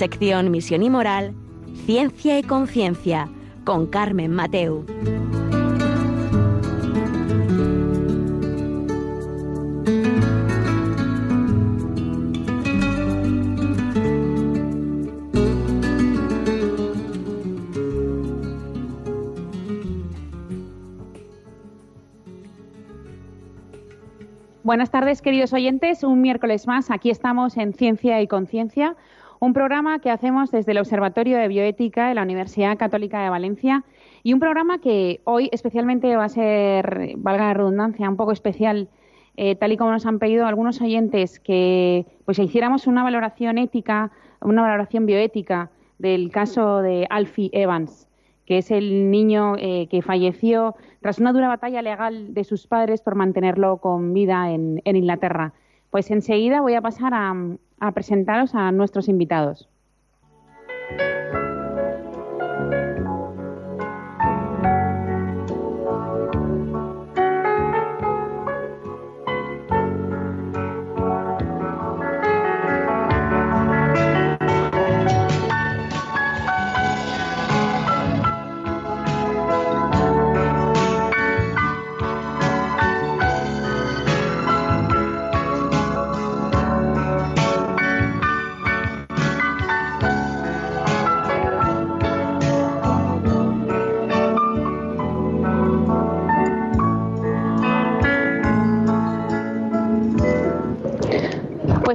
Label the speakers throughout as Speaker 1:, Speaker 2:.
Speaker 1: sección Misión y Moral, Ciencia y Conciencia, con Carmen Mateu.
Speaker 2: Buenas tardes, queridos oyentes. Un miércoles más, aquí estamos en Ciencia y Conciencia, un programa que hacemos desde el Observatorio de Bioética de la Universidad Católica de Valencia y un programa que hoy especialmente va a ser, valga la redundancia, un poco especial, eh, tal y como nos han pedido algunos oyentes que pues hiciéramos una valoración ética, una valoración bioética del caso de Alfie Evans que es el niño eh, que falleció tras una dura batalla legal de sus padres por mantenerlo con vida en, Inglaterra. Pues enseguida voy a pasar a presentaros a nuestros invitados.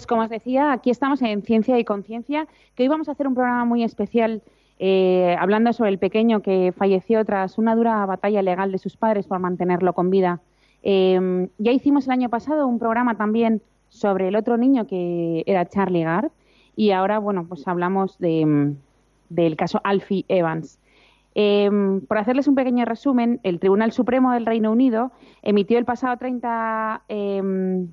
Speaker 2: Pues como os decía, aquí estamos en Ciencia y Conciencia, que hoy vamos a hacer un programa muy especial eh, hablando sobre el pequeño que falleció tras una dura batalla legal de sus padres por mantenerlo con vida. Eh, ya hicimos el año pasado un programa también sobre el otro niño que era Charlie Gard y ahora, bueno, pues hablamos del caso Alfie Evans. Eh, por hacerles un pequeño resumen, el Tribunal Supremo del Reino Unido emitió el pasado 30 eh,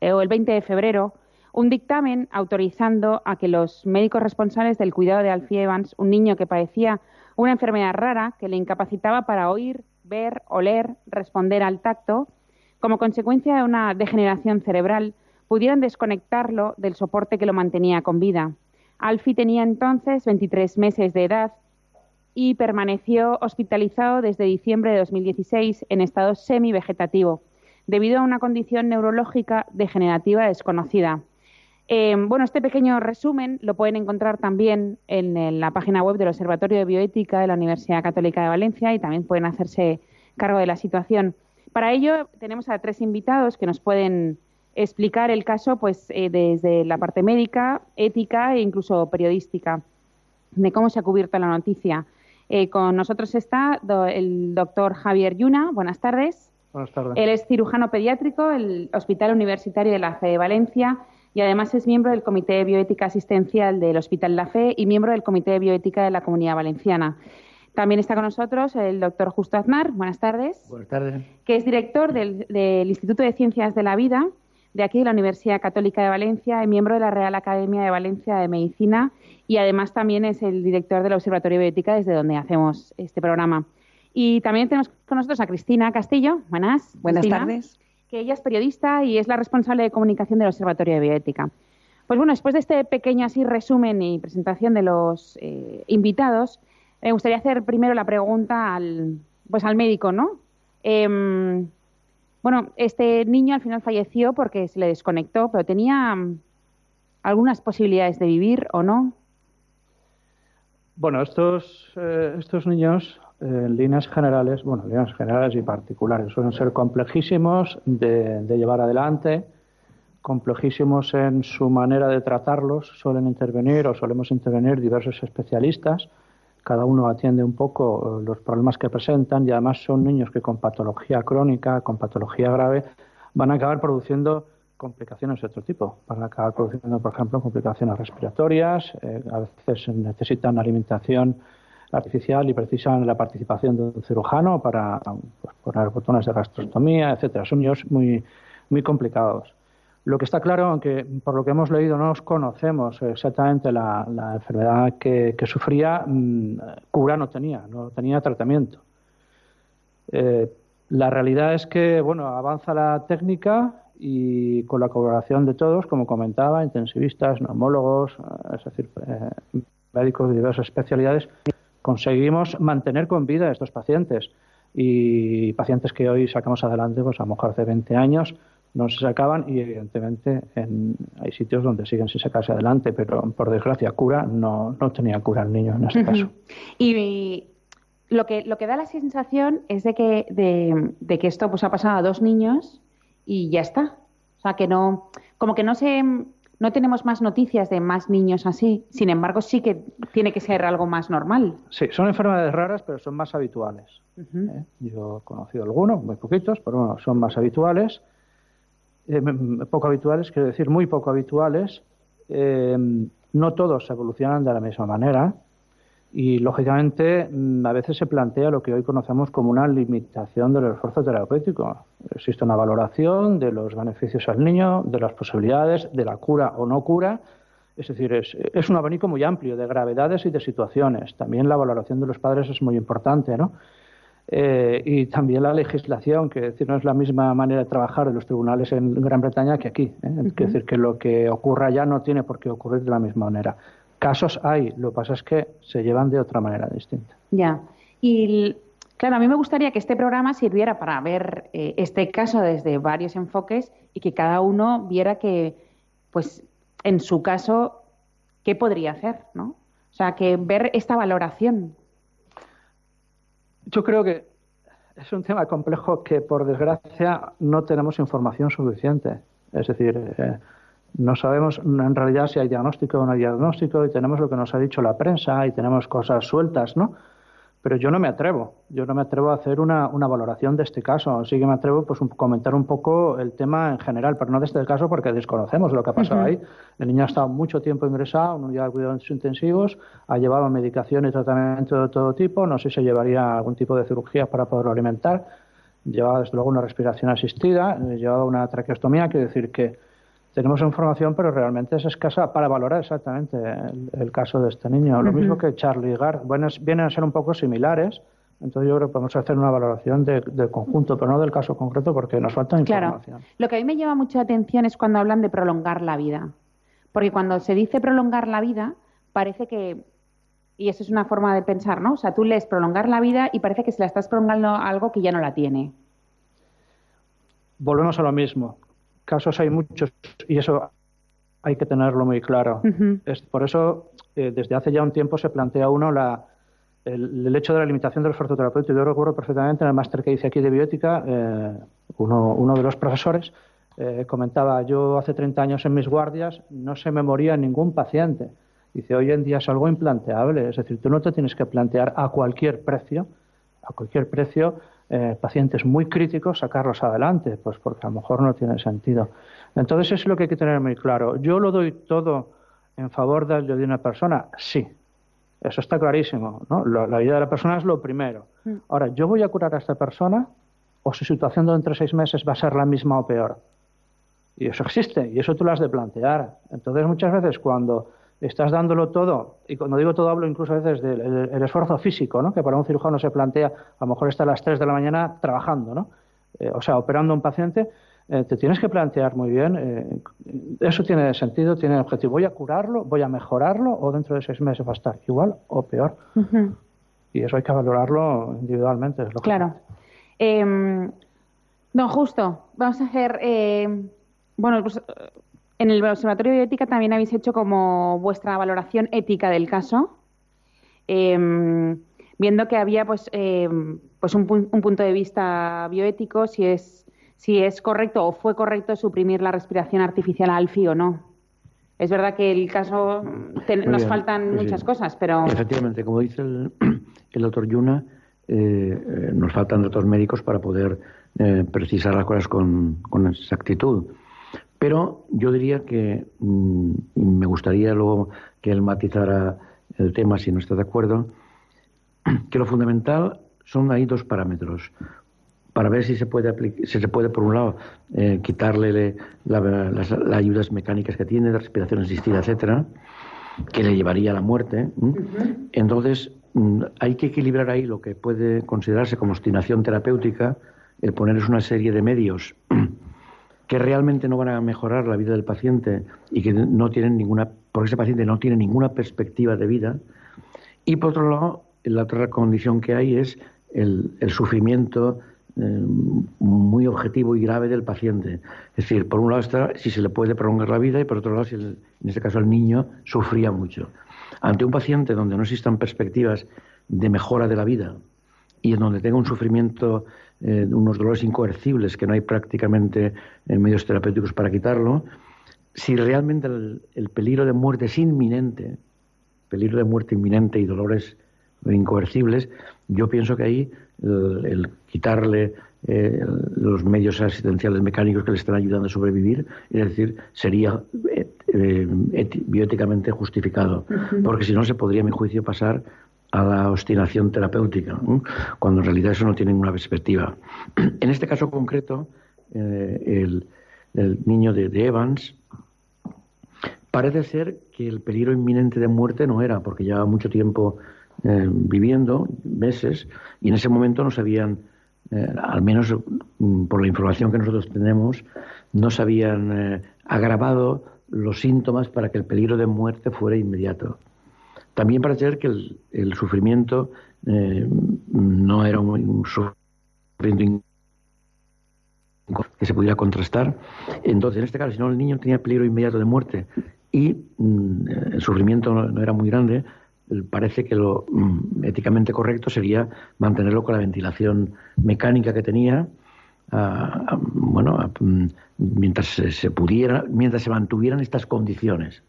Speaker 2: o el 20 de febrero un dictamen autorizando a que los médicos responsables del cuidado de Alfie Evans, un niño que padecía una enfermedad rara que le incapacitaba para oír, ver, oler, responder al tacto, como consecuencia de una degeneración cerebral, pudieran desconectarlo del soporte que lo mantenía con vida. Alfie tenía entonces 23 meses de edad y permaneció hospitalizado desde diciembre de 2016 en estado semi-vegetativo debido a una condición neurológica degenerativa desconocida. Eh, bueno, este pequeño resumen lo pueden encontrar también en, la página web del Observatorio de Bioética de la Universidad Católica de Valencia y también pueden hacerse cargo de la situación. Para ello tenemos a tres invitados que nos pueden explicar el caso pues, eh, desde la parte médica, ética e incluso periodística, de cómo se ha cubierto la noticia. Eh, con nosotros está el doctor Javier Yuna. Buenas tardes.
Speaker 3: Buenas tardes.
Speaker 2: Él es cirujano pediátrico del Hospital Universitario de la Fe de Valencia y además es miembro del Comité de Bioética Asistencial del Hospital La Fe y miembro del Comité de Bioética de la Comunidad Valenciana. También está con nosotros el doctor Justo Aznar. Buenas tardes.
Speaker 3: Buenas tardes.
Speaker 2: Que es director del, Instituto de Ciencias de la Vida de aquí de la Universidad Católica de Valencia y miembro de la Real Academia de Valencia de Medicina y además también es el director del Observatorio de Bioética desde donde hacemos este programa. Y también tenemos con nosotros a Cristina Castillo. Buenas.
Speaker 4: Buenas tardes.
Speaker 2: Que ella es periodista y es la responsable de comunicación del Observatorio de Bioética. Pues bueno, después de este pequeño así resumen y presentación de los eh, invitados, me gustaría hacer primero la pregunta al, pues al médico, ¿no? Em, bueno, este niño al final falleció porque se le desconectó, pero tenía mm, algunas posibilidades de vivir o no.
Speaker 3: Bueno, estos, eh, estos niños en líneas generales, bueno, líneas generales y particulares, suelen ser complejísimos de, llevar adelante, complejísimos en su manera de tratarlos, suelen intervenir o solemos intervenir diversos especialistas, cada uno atiende un poco eh, los problemas que presentan y además son niños que con patología crónica, con patología grave, van a acabar produciendo complicaciones de otro tipo. Van a acabar produciendo, por ejemplo, complicaciones respiratorias, eh, a veces necesitan alimentación artificial y precisan la participación de un cirujano para pues, poner botones de gastrostomía, etcétera. Son niños muy, muy complicados. Lo que está claro, aunque por lo que hemos leído no conocemos exactamente la, enfermedad que, sufría, mm, cura no tenía, no tenía tratamiento. Eh, la realidad es que bueno, avanza la técnica y con la colaboración de todos, como comentaba, intensivistas, neumólogos, es decir, eh, médicos de diversas especialidades, conseguimos mantener con vida a estos pacientes y pacientes que hoy sacamos adelante, pues a lo mejor hace 20 años no se sacaban y evidentemente hay sitios donde siguen sin sacarse adelante, pero por desgracia cura no, no tenía cura el niño en este caso.
Speaker 2: Y lo que, lo que da la sensación es de que, de, que esto pues ha pasado a dos niños y ya está. O sea, que no, como que no se, no tenemos más noticias de más niños así. Sin embargo, sí que tiene que ser algo más normal.
Speaker 3: Sí, son enfermedades raras, pero son más habituales. ¿eh? Yo he conocido algunos, muy poquitos, pero bueno, son más habituales. Eh, poco habituales, quiero decir, muy poco habituales. Eh, no todos evolucionan de la misma manera. Y, lógicamente, mm, a veces se plantea lo que hoy conocemos como una limitación del esfuerzo terapéutico. Existe una valoración de los beneficios al niño, de las posibilidades, de la cura o no cura. Es decir, es, un abanico muy amplio de gravedades y de situaciones. También la valoración de los padres es muy importante, ¿no? Eh, y también la legislación, que decir, no es la misma manera de trabajar de los tribunales en Gran Bretaña que aquí. ¿eh? Es decir, que lo que ocurra allá no tiene por qué ocurrir de la misma manera. Casos hay, lo que pasa es que se llevan de otra manera distinta.
Speaker 2: Ya. Y claro, a mí me gustaría que este programa sirviera para ver eh, este caso desde varios enfoques y que cada uno viera que, pues, en su caso, qué podría hacer, ¿no? O sea, que ver esta valoración.
Speaker 3: Yo creo que es un tema complejo que, por desgracia, no tenemos información suficiente. Es decir, eh, no sabemos en realidad si hay diagnóstico o no hay diagnóstico y tenemos lo que nos ha dicho la prensa y tenemos cosas sueltas, ¿no? Pero yo no me atrevo, yo no me atrevo a hacer una, valoración de este caso. Sí que me atrevo pues a comentar un poco el tema en general, pero no de este caso porque desconocemos lo que ha pasado ahí. El niño ha estado mucho tiempo ingresado en unidad de cuidados intensivos, ha llevado medicación y tratamiento de todo tipo, no sé si se llevaría algún tipo de cirugía para poderlo alimentar, llevaba desde luego una respiración asistida, llevaba una traqueostomía, quiere decir que tenemos información, pero realmente es escasa para valorar exactamente el, caso de este niño. Lo mismo que Charlie Gard, bueno, vienen a ser un poco similares. Entonces yo creo que podemos hacer una valoración del conjunto, pero no del caso concreto porque nos falta información.
Speaker 2: Lo que a mí me llama mucha atención es cuando hablan de prolongar la vida. Porque cuando se dice prolongar la vida, parece que, y eso es una forma de pensar, ¿no? O sea, tú lees prolongar la vida y parece que se la estás prolongando a algo que ya no la tiene.
Speaker 3: Volvemos a lo mismo casos hay muchos y eso hay que tenerlo muy claro. es, por eso, eh, desde hace ya un tiempo se plantea uno la, el, hecho de la limitación del esfuerzo terapéutico. Yo recuerdo perfectamente en el máster que hice aquí de biótica, eh, uno, uno, de los profesores eh, comentaba, yo hace 30 años en mis guardias no se me moría ningún paciente. Dice, hoy en día es algo implanteable, es decir, tú no te tienes que plantear a cualquier precio, a cualquier precio, eh, pacientes muy críticos sacarlos adelante, pues porque a lo mejor no tiene sentido. Entonces es lo que hay que tener muy claro. ¿Yo lo doy todo en favor de, de una persona? Sí, eso está clarísimo. ¿no? La, vida de la persona es lo primero. Mm. Ahora, ¿yo voy a curar a esta persona o su situación dentro de seis meses va a ser la misma o peor? Y eso existe, y eso tú lo has de plantear. Entonces, muchas veces cuando estás dándolo todo, y cuando digo todo hablo incluso a veces del esfuerzo físico, ¿no? que para un cirujano se plantea, a lo mejor está a las 3 de la mañana trabajando, ¿no? Eh, o sea, operando a un paciente, eh, te tienes que plantear muy bien, eh, eso tiene sentido, tiene objetivo, ¿voy a curarlo, voy a mejorarlo o dentro de seis meses va a estar igual o peor? Y eso hay que valorarlo individualmente. Es lo
Speaker 2: claro. Em, don Justo, vamos a hacer... bueno, pues en el Observatorio de Ética también habéis hecho como vuestra valoración ética del caso, em, viendo que había pues, pues un, punto de vista bioético, si es, si es correcto o fue correcto suprimir la respiración artificial al FI o no. Es verdad que el caso nos faltan muchas cosas, pero...
Speaker 4: Efectivamente, como dice el, doctor Yuna, eh, eh, nos faltan datos médicos para poder eh, precisar las cosas con, con exactitud. Pero yo diría que mm, me gustaría luego que él matizara el tema si no está de acuerdo, que lo fundamental son ahí dos parámetros. Para ver si se puede si se puede por un lado eh, quitarle las, ayudas mecánicas que tiene de respiración asistida etcétera que le llevaría a la muerte entonces mm, hay que equilibrar ahí lo que puede considerarse como obstinación terapéutica el ponerles una serie de medios que realmente no van a mejorar la vida del paciente y que no tienen ninguna, porque ese paciente no tiene ninguna perspectiva de vida. Y por otro lado, la otra condición que hay es el, sufrimiento eh, muy objetivo y grave del paciente. Es decir, por un lado está si se le puede prolongar la vida y por otro lado si en este caso el niño sufría mucho. Ante un paciente donde no existan perspectivas de mejora de la vida y en donde tenga un sufrimiento, eh, unos dolores incoercibles que no hay prácticamente en medios terapéuticos para quitarlo, si realmente el, peligro de muerte es inminente, peligro de muerte inminente y dolores incoercibles, yo pienso que ahí el, quitarle eh, los medios asistenciales mecánicos que le están ayudando a sobrevivir, es decir, sería eh, bióticamente justificado, porque si no se podría, a mi juicio, pasar a la obstinación terapéutica, cuando en realidad eso no tiene ninguna perspectiva. En este caso concreto, eh, el, niño de, Evans, parece ser que el peligro inminente de muerte no era, porque llevaba mucho tiempo eh, viviendo, meses, y en ese momento no sabían, eh, al menos mm, por la información que nosotros tenemos, no se habían agravado los síntomas para que el peligro de muerte fuera inmediato. También parece ser que el, sufrimiento eh, no era un, sufrimiento que se pudiera contrastar. Entonces, en este caso, si no el niño tenía peligro inmediato de muerte y mm, el sufrimiento no, era muy grande, parece que lo mm, éticamente correcto sería mantenerlo con la ventilación mecánica que tenía, bueno, mm, mientras se, pudiera, mientras se mantuvieran estas condiciones.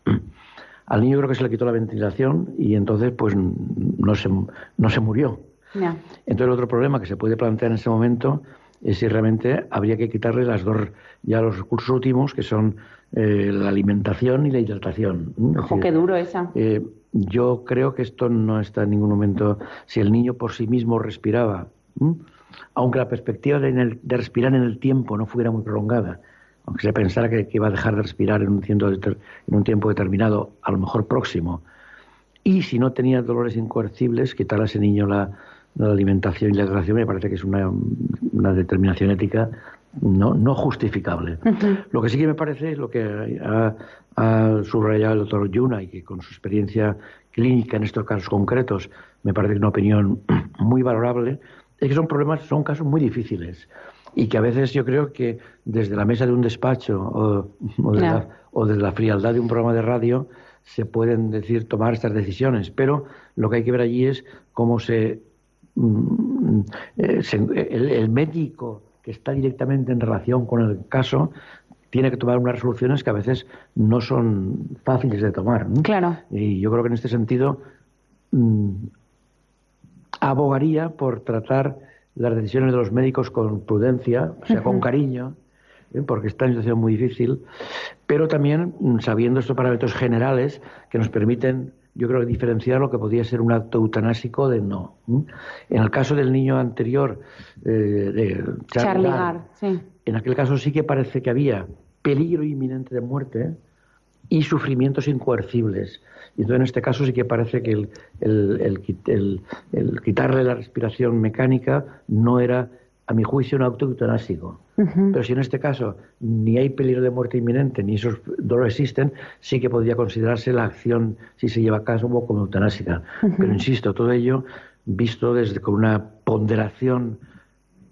Speaker 4: Al niño creo que se le quitó la ventilación y entonces pues no se, no se murió. Entonces el otro problema que se puede plantear en ese momento es si realmente habría que quitarle las dos, ya los recursos últimos, que son eh, la alimentación y la hidratación.
Speaker 2: Ojo, qué duro esa.
Speaker 4: Eh, yo creo que esto no está en ningún momento, si el niño por sí mismo respiraba, aunque la perspectiva de, respirar en el tiempo no fuera muy prolongada, aunque se pensara que, iba a dejar de respirar en un, tiempo en un tiempo determinado, a lo mejor próximo, y si no tenía dolores incoercibles, quitar a ese niño la, alimentación y la hidratación me parece que es una, determinación ética no, justificable. Lo que sí que me parece es lo que ha, subrayado el doctor Yuna y que con su experiencia clínica en estos casos concretos me parece que es una opinión muy valorable, es que son problemas, son casos muy difíciles y que a veces yo creo que desde la mesa de un despacho o, desde la frialdad de un programa de radio se pueden decir tomar estas decisiones, pero lo que hay que ver allí es cómo se, mm, eh, el, médico que está directamente en relación con el caso tiene que tomar unas resoluciones que a veces no son fáciles de tomar.
Speaker 2: Claro.
Speaker 4: Y yo creo que en este sentido mm, abogaría por tratar las decisiones de los médicos con prudencia, o sea, con cariño, ¿eh? porque está en una situación muy difícil, pero también sabiendo estos parámetros generales que nos permiten, yo creo, diferenciar lo que podría ser un acto eutanásico de no. En el caso del niño anterior, eh, de Charlie, sí. en aquel caso sí que parece que había peligro inminente de muerte y sufrimientos incoercibles. Y entonces en este caso sí que parece que el, el, quitarle la respiración mecánica no era, a mi juicio, un acto eutanásico. Pero si en este caso ni hay peligro de muerte inminente, ni esos dolores existen, sí que podría considerarse la acción, si se lleva a cabo, como eutanásica. Pero insisto, todo ello visto desde con una ponderación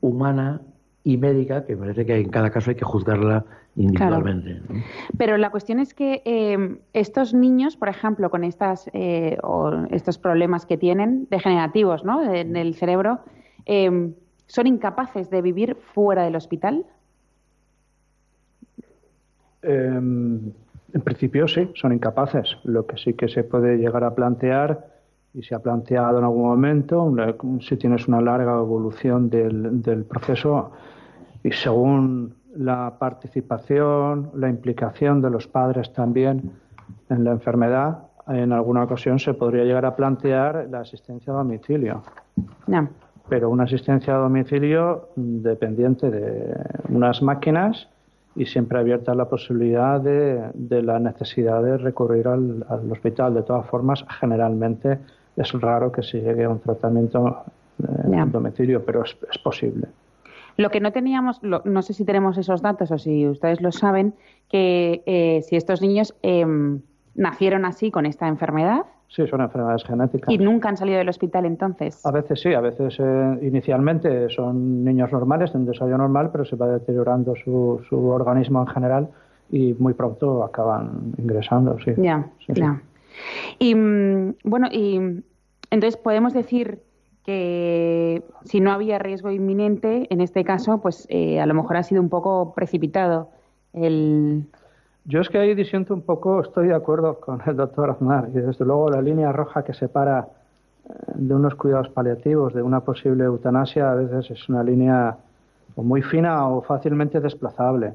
Speaker 4: humana y médica, que parece que en cada caso hay que juzgarla individualmente.
Speaker 2: Pero la cuestión es que eh, estos niños, por ejemplo, con estas, eh, o estos problemas que tienen degenerativos ¿no? en el cerebro, eh, ¿son incapaces de vivir fuera del hospital?
Speaker 3: Em, en principio sí, son incapaces. Lo que sí que se puede llegar a plantear y se ha planteado en algún momento, si tienes una larga evolución del, del proceso y según la participación, la implicación de los padres también en la enfermedad, en alguna ocasión se podría llegar a plantear la asistencia a domicilio. Pero una asistencia a domicilio dependiente de unas máquinas y siempre abierta la posibilidad de, la necesidad de recurrir al, hospital. De todas formas, generalmente es raro que se llegue a un tratamiento en domicilio, pero es posible.
Speaker 2: Lo que no teníamos, no sé si tenemos esos datos o si ustedes lo saben, que eh, si estos niños em, nacieron así con esta enfermedad.
Speaker 3: Sí, son enfermedades genéticas.
Speaker 2: ¿Y nunca han salido del hospital entonces?
Speaker 3: A veces sí, a veces eh, inicialmente son niños normales, de un desarrollo normal, pero se va deteriorando su, su organismo en general y muy pronto acaban ingresando, sí.
Speaker 2: Ya, ya. Y mm, bueno, y entonces podemos decir que si no había riesgo inminente, en este caso, pues eh, a lo mejor ha sido un poco precipitado el...
Speaker 3: Yo es que ahí disiento un poco, estoy de acuerdo con el doctor Aznar, y desde luego la línea roja que separa eh, de unos cuidados paliativos, de una posible eutanasia, a veces es una línea muy fina o fácilmente desplazable.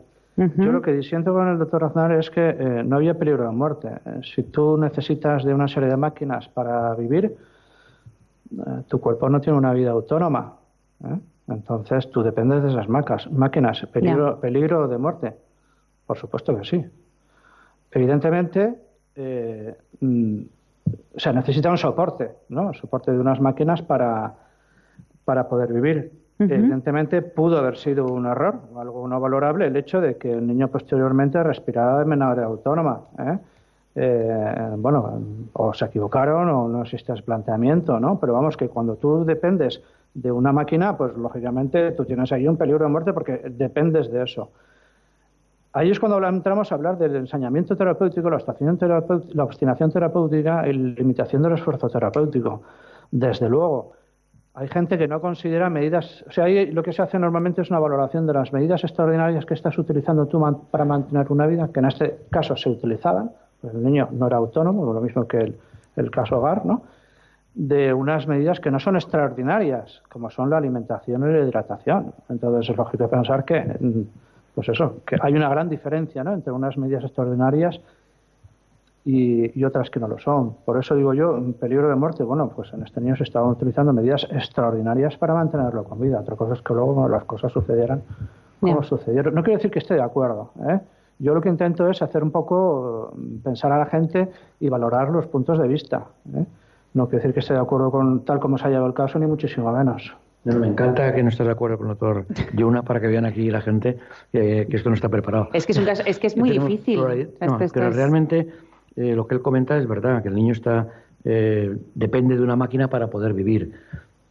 Speaker 3: Yo lo que disiento con el doctor Aznar es que eh, no había peligro de muerte. si tú necesitas de una serie de máquinas para vivir, tu cuerpo no tiene una vida autónoma. ¿eh? Entonces tú dependes de esas máquinas. ¿Peligro, ¿Peligro de muerte? Por supuesto que sí. Evidentemente, eh, mm, se necesita un soporte, ¿no? soporte de unas máquinas para, para poder vivir. Evidentemente pudo haber sido un error, algo no valorable, el hecho de que el niño posteriormente respirara de manera autónoma. ¿eh? Eh, bueno, o se equivocaron o no existe ese planteamiento, ¿no? Pero vamos, que cuando tú dependes de una máquina, pues lógicamente tú tienes ahí un peligro de muerte porque dependes de eso. Ahí es cuando entramos a hablar del ensañamiento terapéutico, la obstinación, terapéutica, la y la limitación del esfuerzo terapéutico. Desde luego, hay gente que no considera medidas, o sea, ahí lo que se hace normalmente es una valoración de las medidas extraordinarias que estás utilizando tú para mantener una vida, que en este caso se utilizaban, el niño no era autónomo, lo mismo que el, caso hogar, ¿no? de unas medidas que no son extraordinarias, como son la alimentación y la hidratación. Entonces es lógico pensar que, mm, pues eso, que hay una gran diferencia ¿no? entre unas medidas extraordinarias y, otras que no lo son. Por eso digo yo, en peligro de muerte, bueno, pues en este niño se estaban utilizando medidas extraordinarias para mantenerlo con vida. Otra cosa es que luego las cosas sucedieran como sucedieron. No quiero decir que esté de acuerdo, ¿eh? Yo lo que intento es hacer un poco, pensar a la gente y valorar los puntos de vista. ¿eh? No quiero decir que esté de acuerdo con tal como se ha llevado el caso, ni muchísimo menos.
Speaker 4: me encanta que no estés de acuerdo con el doctor Yuna para que vean aquí la gente que, esto no está preparado.
Speaker 2: Es que es, es, que es muy difícil.
Speaker 4: pero realmente eh, lo que él comenta es verdad, que el niño está eh, depende de una máquina para poder vivir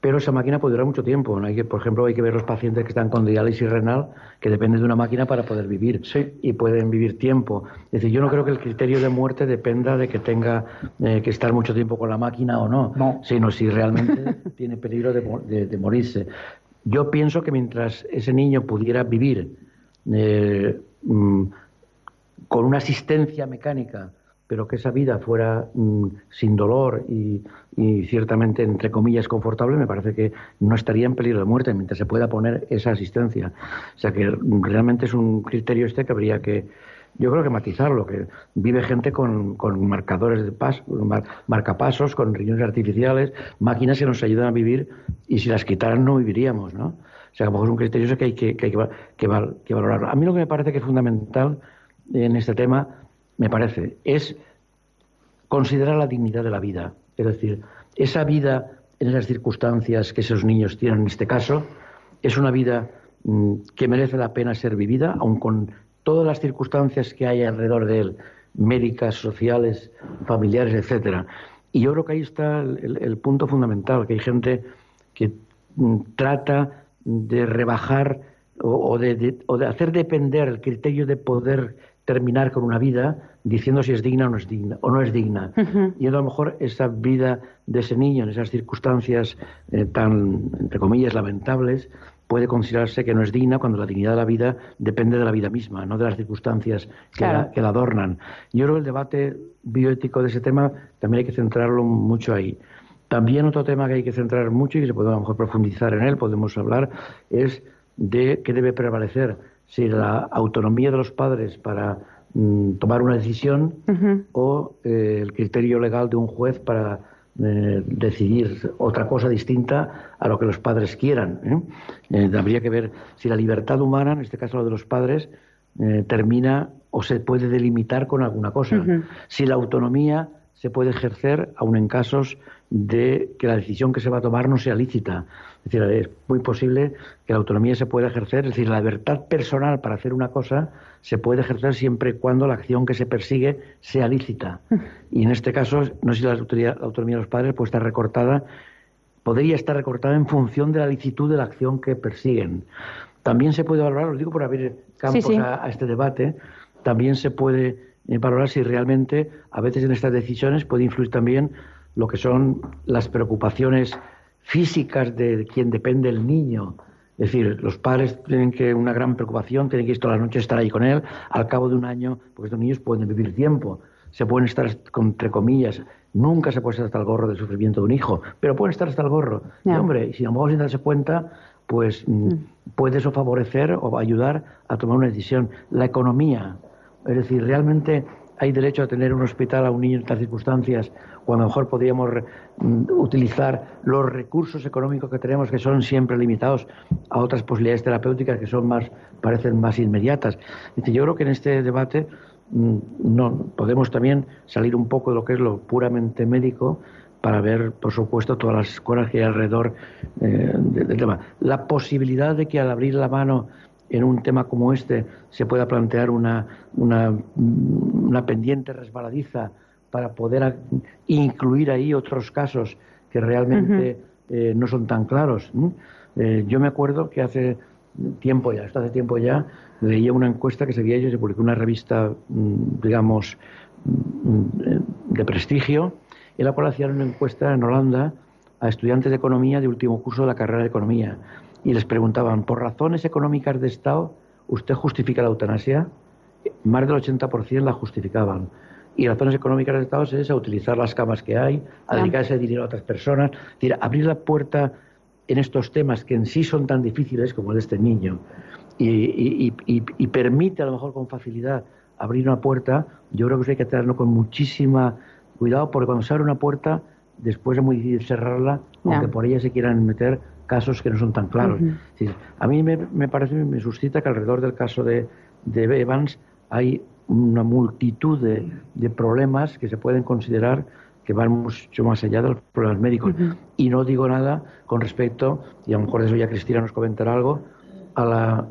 Speaker 4: pero esa máquina puede durar mucho tiempo. Hay que, por ejemplo, hay que ver los pacientes que están con diálisis renal, que dependen de una máquina para poder vivir y pueden vivir tiempo. Es decir, yo no creo que el criterio de muerte dependa de que tenga eh, que estar mucho tiempo con la máquina o no, sino si realmente tiene peligro de, morirse. Yo pienso que mientras ese niño pudiera vivir eh, mm, con una asistencia mecánica pero que esa vida fuera mm, sin dolor y, ciertamente, entre comillas, confortable, me parece que no estaría en peligro de muerte mientras se pueda poner esa asistencia. O sea que realmente es un criterio este que habría que, yo creo que matizarlo, que vive gente con, marcadores de paso, marcapasos, con riñones artificiales, máquinas que nos ayudan a vivir y si las quitaran no viviríamos, ¿no? O sea, a lo mejor es un criterio que hay que, que, hay que, que valorarlo. A mí lo que me parece que es fundamental en este tema me parece, es considerar la dignidad de la vida. Es decir, esa vida en esas circunstancias que esos niños tienen en este caso, es una vida mm, que merece la pena ser vivida, aun con todas las circunstancias que hay alrededor de él, médicas, sociales, familiares, etcétera. Y yo creo que ahí está el, punto fundamental, que hay gente que mm, trata de rebajar o, de, o, de, hacer depender el criterio de poder terminar con una vida diciendo si es digna o no es digna. O no es digna. Y a lo mejor esa vida de ese niño en esas circunstancias eh, tan, entre comillas, lamentables, puede considerarse que no es digna cuando la dignidad de la vida depende de la vida misma, no de las circunstancias que, la, que la adornan. Yo creo que el debate bioético de ese tema también hay que centrarlo mucho ahí. También otro tema que hay que centrar mucho y que se puede a lo mejor profundizar en él, podemos hablar, es de qué debe prevalecer si la autonomía de los padres para mm, tomar una decisión o eh, el criterio legal de un juez para eh, decidir otra cosa distinta a lo que los padres quieran. ¿eh? habría que ver si la libertad humana, en este caso lo de los padres, termina o se puede delimitar con alguna cosa. Si la autonomía se puede ejercer aun en casos de que la decisión que se va a tomar no sea lícita. Es decir, es muy posible que la autonomía se pueda ejercer, es decir, la libertad personal para hacer una cosa se puede ejercer siempre y cuando la acción que se persigue sea lícita. Y en este caso, no sé si la autonomía, la autonomía de los padres puede estar recortada, podría estar recortada en función de la licitud de la acción que persiguen. También se puede valorar, os digo por abrir campos a este debate, también se puede valorar si realmente a veces en estas decisiones puede influir también lo que son las preocupaciones físicas de quien depende el niño. Es decir, los padres tienen que una gran preocupación, tienen que ir toda la noche estar ahí con él, al cabo de un año, porque estos niños pueden vivir tiempo, se pueden estar, entre comillas, nunca se puede estar hasta el gorro del sufrimiento de un hijo, pero pueden estar hasta el gorro. Y hombre, si a lo mejor sin darse cuenta, pues mm, mm. puede eso favorecer o ayudar a tomar una decisión. La economía, es decir, realmente hay derecho a tener un hospital a un niño en estas circunstancias, o a lo mejor podríamos mm, utilizar los recursos económicos que tenemos, que son siempre limitados, a otras posibilidades terapéuticas que son más, parecen más inmediatas. yo creo que en este debate mm, no podemos también salir un poco de lo que es lo puramente médico para ver, por supuesto, todas las cosas que hay alrededor eh, del tema. La posibilidad de que al abrir la mano en un tema como este se pueda plantear una, una, una pendiente resbaladiza para poder incluir ahí otros casos que realmente eh, no son tan claros. Eh, yo me acuerdo que hace tiempo ya, hasta hace tiempo ya, leía una encuesta que se había hecho, se publicó una revista, mm, digamos, mm, de prestigio, en la cual hacían una encuesta en Holanda a estudiantes de economía de último curso de la carrera de economía y les preguntaban, ¿por razones económicas de Estado usted justifica la eutanasia? Más del 80% la justificaban. Y razones económicas de Estado es a utilizar las camas que hay, a dedicar ese dinero a otras personas. Es decir, abrir la puerta en estos temas que en sí son tan difíciles como el de este niño y, y, permite a lo mejor con facilidad abrir una puerta, yo creo que hay que tenerlo con muchísima cuidado porque cuando se abre una puerta después es muy difícil cerrarla, aunque por ella se quieran meter casos que no son tan claros. a mí me, parece, me suscita que alrededor del caso de, de Evans hay una multitud de, problemas que se pueden considerar que van mucho más allá de los problemas médicos. Y no digo nada con respecto, y a lo mejor de eso ya Cristina nos comentará algo, a la,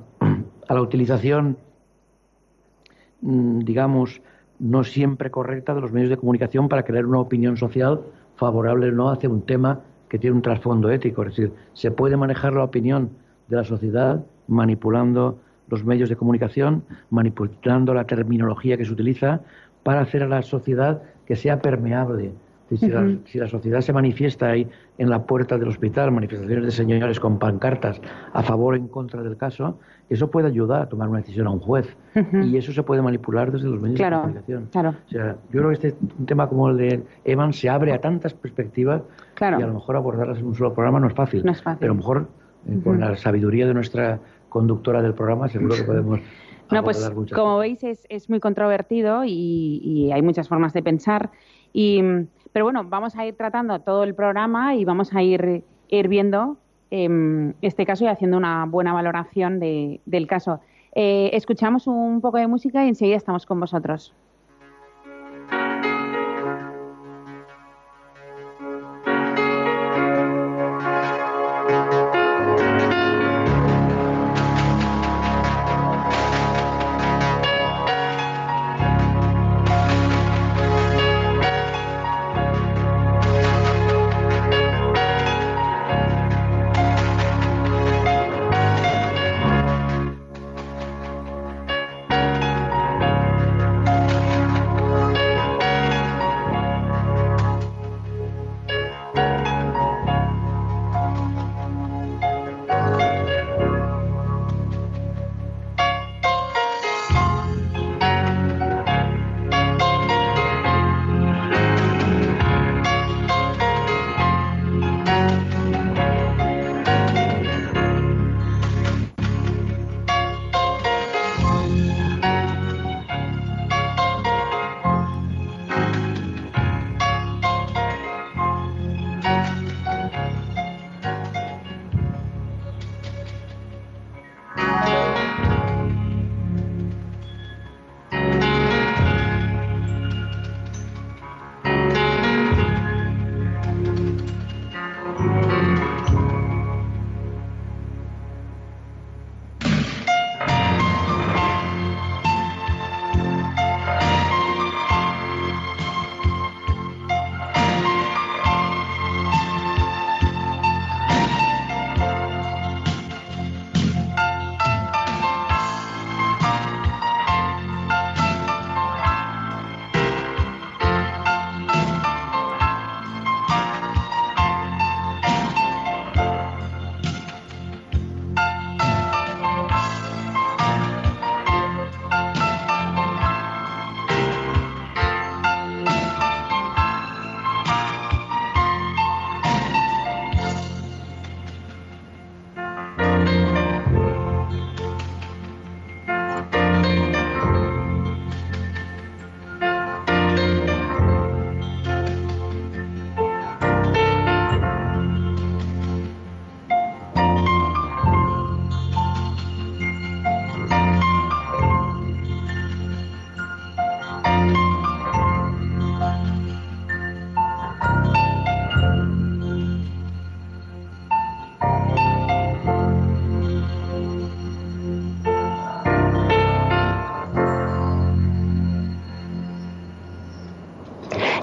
Speaker 4: a la utilización, mm, digamos, no siempre correcta de los medios de comunicación para crear una opinión social favorable o no hacia un tema que tiene un trasfondo ético. Es decir, se puede manejar la opinión de la sociedad manipulando los medios de comunicación, manipulando la terminología que se utiliza para hacer a la sociedad que sea permeable si, la, sociedad se manifiesta ahí en la puerta del hospital, manifestaciones de señores con pancartas a favor o en contra del caso, eso puede ayudar a tomar una decisión a un juez. Y eso se puede manipular desde los medios de comunicación.
Speaker 2: Claro.
Speaker 4: O sea, yo creo que este un tema como el de Evan se abre a tantas perspectivas y a lo mejor abordarlas en un solo programa no es fácil.
Speaker 2: No es fácil.
Speaker 4: Pero a lo mejor eh, con la sabiduría de nuestra conductora del programa seguro que podemos
Speaker 2: no, pues como veis es, es muy controvertido y, y, hay muchas formas de pensar. Y pero bueno, vamos a ir tratando todo el programa y vamos a ir, viendo em, este caso y haciendo una buena valoración del caso. Eh, escuchamos un poco de música y enseguida estamos con vosotros.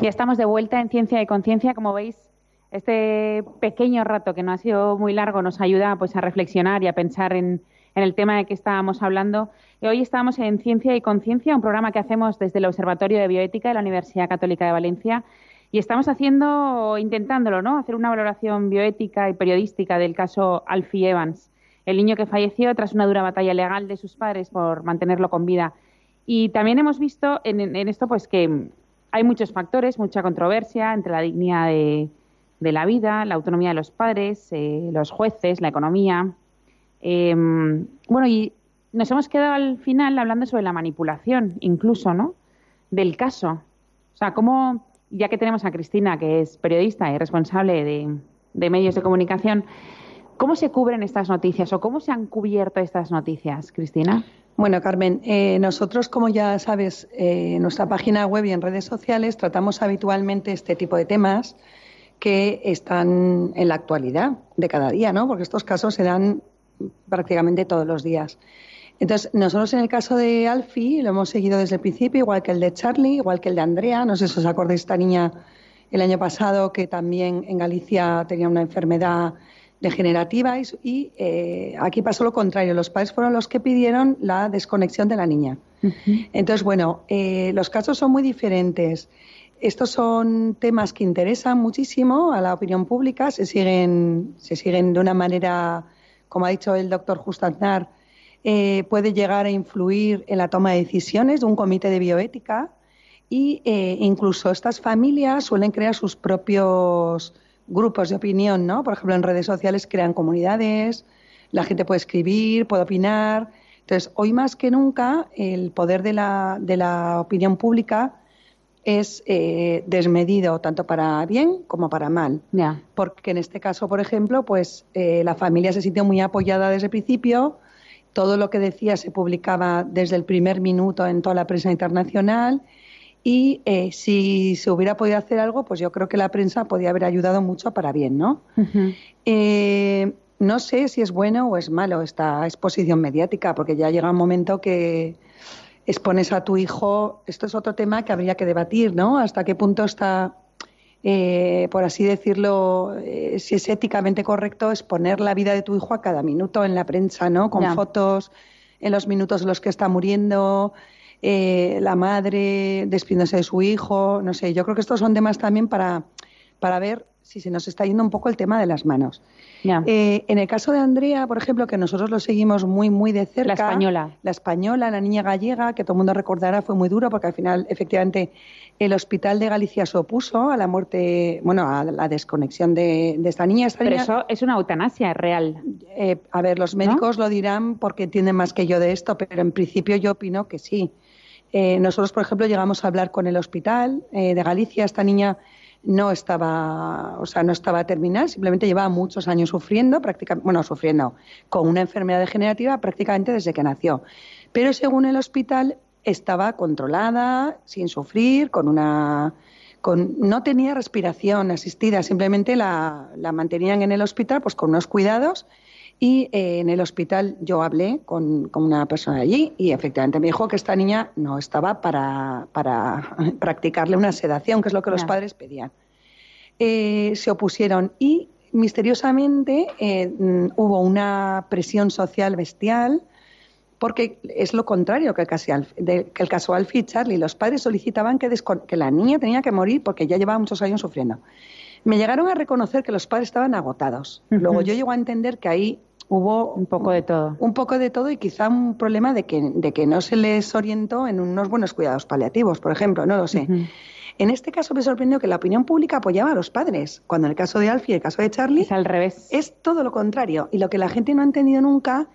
Speaker 2: Ya estamos de vuelta en Ciencia y Conciencia. Como veis, este pequeño rato que no ha sido muy largo nos ayuda pues, a reflexionar y a pensar en, el tema de que estábamos hablando. Hoy estamos en Ciencia y Conciencia, un programa que hacemos desde el Observatorio de Bioética de la Universidad Católica de Valencia. Y estamos haciendo, intentándolo, ¿no? Hacer una valoración bioética y periodística del caso Alfie Evans, el niño que falleció tras una dura batalla legal de sus padres por mantenerlo con vida. Y también hemos visto en, esto pues que hay muchos factores, mucha controversia entre la dignidad de, la vida, la autonomía de los padres, eh, los jueces, la economía. Em, bueno, y nos hemos quedado al final hablando sobre la manipulación, incluso, ¿no? Del caso. O sea, cómo, ya que tenemos a Cristina, que es periodista y responsable de medios de comunicación, ¿cómo se cubren estas noticias o cómo se han cubierto estas noticias, Cristina?
Speaker 5: Bueno, Carmen, eh, nosotros, como ya sabes, eh, en nuestra página web y en redes sociales tratamos habitualmente este tipo de temas que están en la actualidad de cada día, ¿no? Porque estos casos se dan prácticamente todos los días. Entonces, nosotros en el caso de Alfie lo hemos seguido desde el principio, igual que el de Charlie, igual que el de Andrea. No sé si os acordáis, esta niña el año pasado que también en Galicia tenía una enfermedad degenerativa y, eh, aquí pasó lo contrario. Los padres fueron los que pidieron la desconexión de la niña. Entonces, bueno, eh, los casos son muy diferentes. Estos son temas que interesan muchísimo a la opinión pública, se siguen, se siguen de una manera, como ha dicho el doctor Justaznar, eh, puede llegar a influir en la toma de decisiones de un comité de bioética y incluso estas familias suelen crear sus propios grupos de opinión, ¿no? Por ejemplo, en redes sociales crean comunidades, la gente puede escribir, puede opinar. Entonces, hoy más que nunca, el poder de la, de la opinión pública es eh, desmedido tanto para bien como para mal. Porque en este caso, por ejemplo, pues eh, la familia se sintió muy apoyada desde el principio, todo lo que decía se publicaba desde el primer minuto en toda la prensa internacional y eh, si se hubiera podido hacer algo, pues yo creo que la prensa podía haber ayudado mucho para bien, ¿no? Eh, no sé si es bueno o es malo esta exposición mediática, porque ya llega un momento que expones a tu hijo. Esto es otro tema que habría que debatir, ¿no? Hasta qué punto está, eh, por así decirlo, si es éticamente correcto exponer la vida de tu hijo a cada minuto en la prensa, ¿no? Con fotos en los minutos en los que está muriendo. Eh, la madre despidiéndose de su hijo, no sé, yo creo que estos son temas también para, para ver si se nos está yendo un poco el tema de las manos. Eh, en el caso de Andrea, por ejemplo, que nosotros lo seguimos muy, muy de cerca.
Speaker 2: La española.
Speaker 5: La española, la niña gallega, que todo el mundo recordará, fue muy duro porque al final, efectivamente, el hospital de Galicia se opuso a la muerte, bueno, a la desconexión de, esta niña.
Speaker 2: Pero eso es una eutanasia real.
Speaker 5: Eh, a ver, los médicos lo dirán porque entienden más que yo de esto, pero en principio yo opino que sí. Eh, nosotros, por ejemplo, llegamos a hablar con el hospital eh, de Galicia. Esta niña no estaba, o sea, no estaba terminal, simplemente llevaba muchos años sufriendo, prácticamente, bueno, sufriendo con una enfermedad degenerativa prácticamente desde que nació. Pero según el hospital estaba controlada, sin sufrir, con una con, no tenía respiración asistida, simplemente la, la mantenían en el hospital pues con unos cuidados y eh, en el hospital yo hablé con, una persona allí y efectivamente me dijo que esta niña no estaba para, para practicarle una sedación, que es lo que los padres pedían. Eh, se opusieron y misteriosamente eh, mm, hubo una presión social bestial porque es lo contrario que el, caso, que el caso Alfie y Charlie. Los padres solicitaban que, que la niña tenía que morir porque ya llevaba muchos años sufriendo. Me llegaron a reconocer que los padres estaban agotados. Luego yo llego a entender que ahí hubo
Speaker 2: un poco de todo.
Speaker 5: Un poco de todo y quizá un problema de que, de que no se les orientó en unos buenos cuidados paliativos, por ejemplo, no lo sé. En este caso me sorprendió que la opinión pública apoyaba a los padres, cuando en el caso de Alfie y el caso de Charlie
Speaker 2: es al revés.
Speaker 5: Es todo lo contrario. Y lo que la gente no ha entendido nunca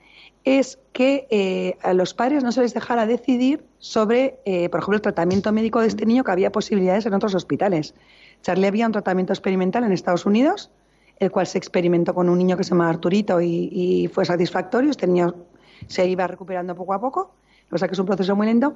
Speaker 5: es que eh, a los padres no se les dejara decidir sobre, eh, por ejemplo, el tratamiento médico de este niño, que había posibilidades en otros hospitales. Charlie había un tratamiento experimental en Estados Unidos, el cual se experimentó con un niño que se llama Arturito y, fue satisfactorio. Este niño se iba recuperando poco a poco, o sea que es un proceso muy lento.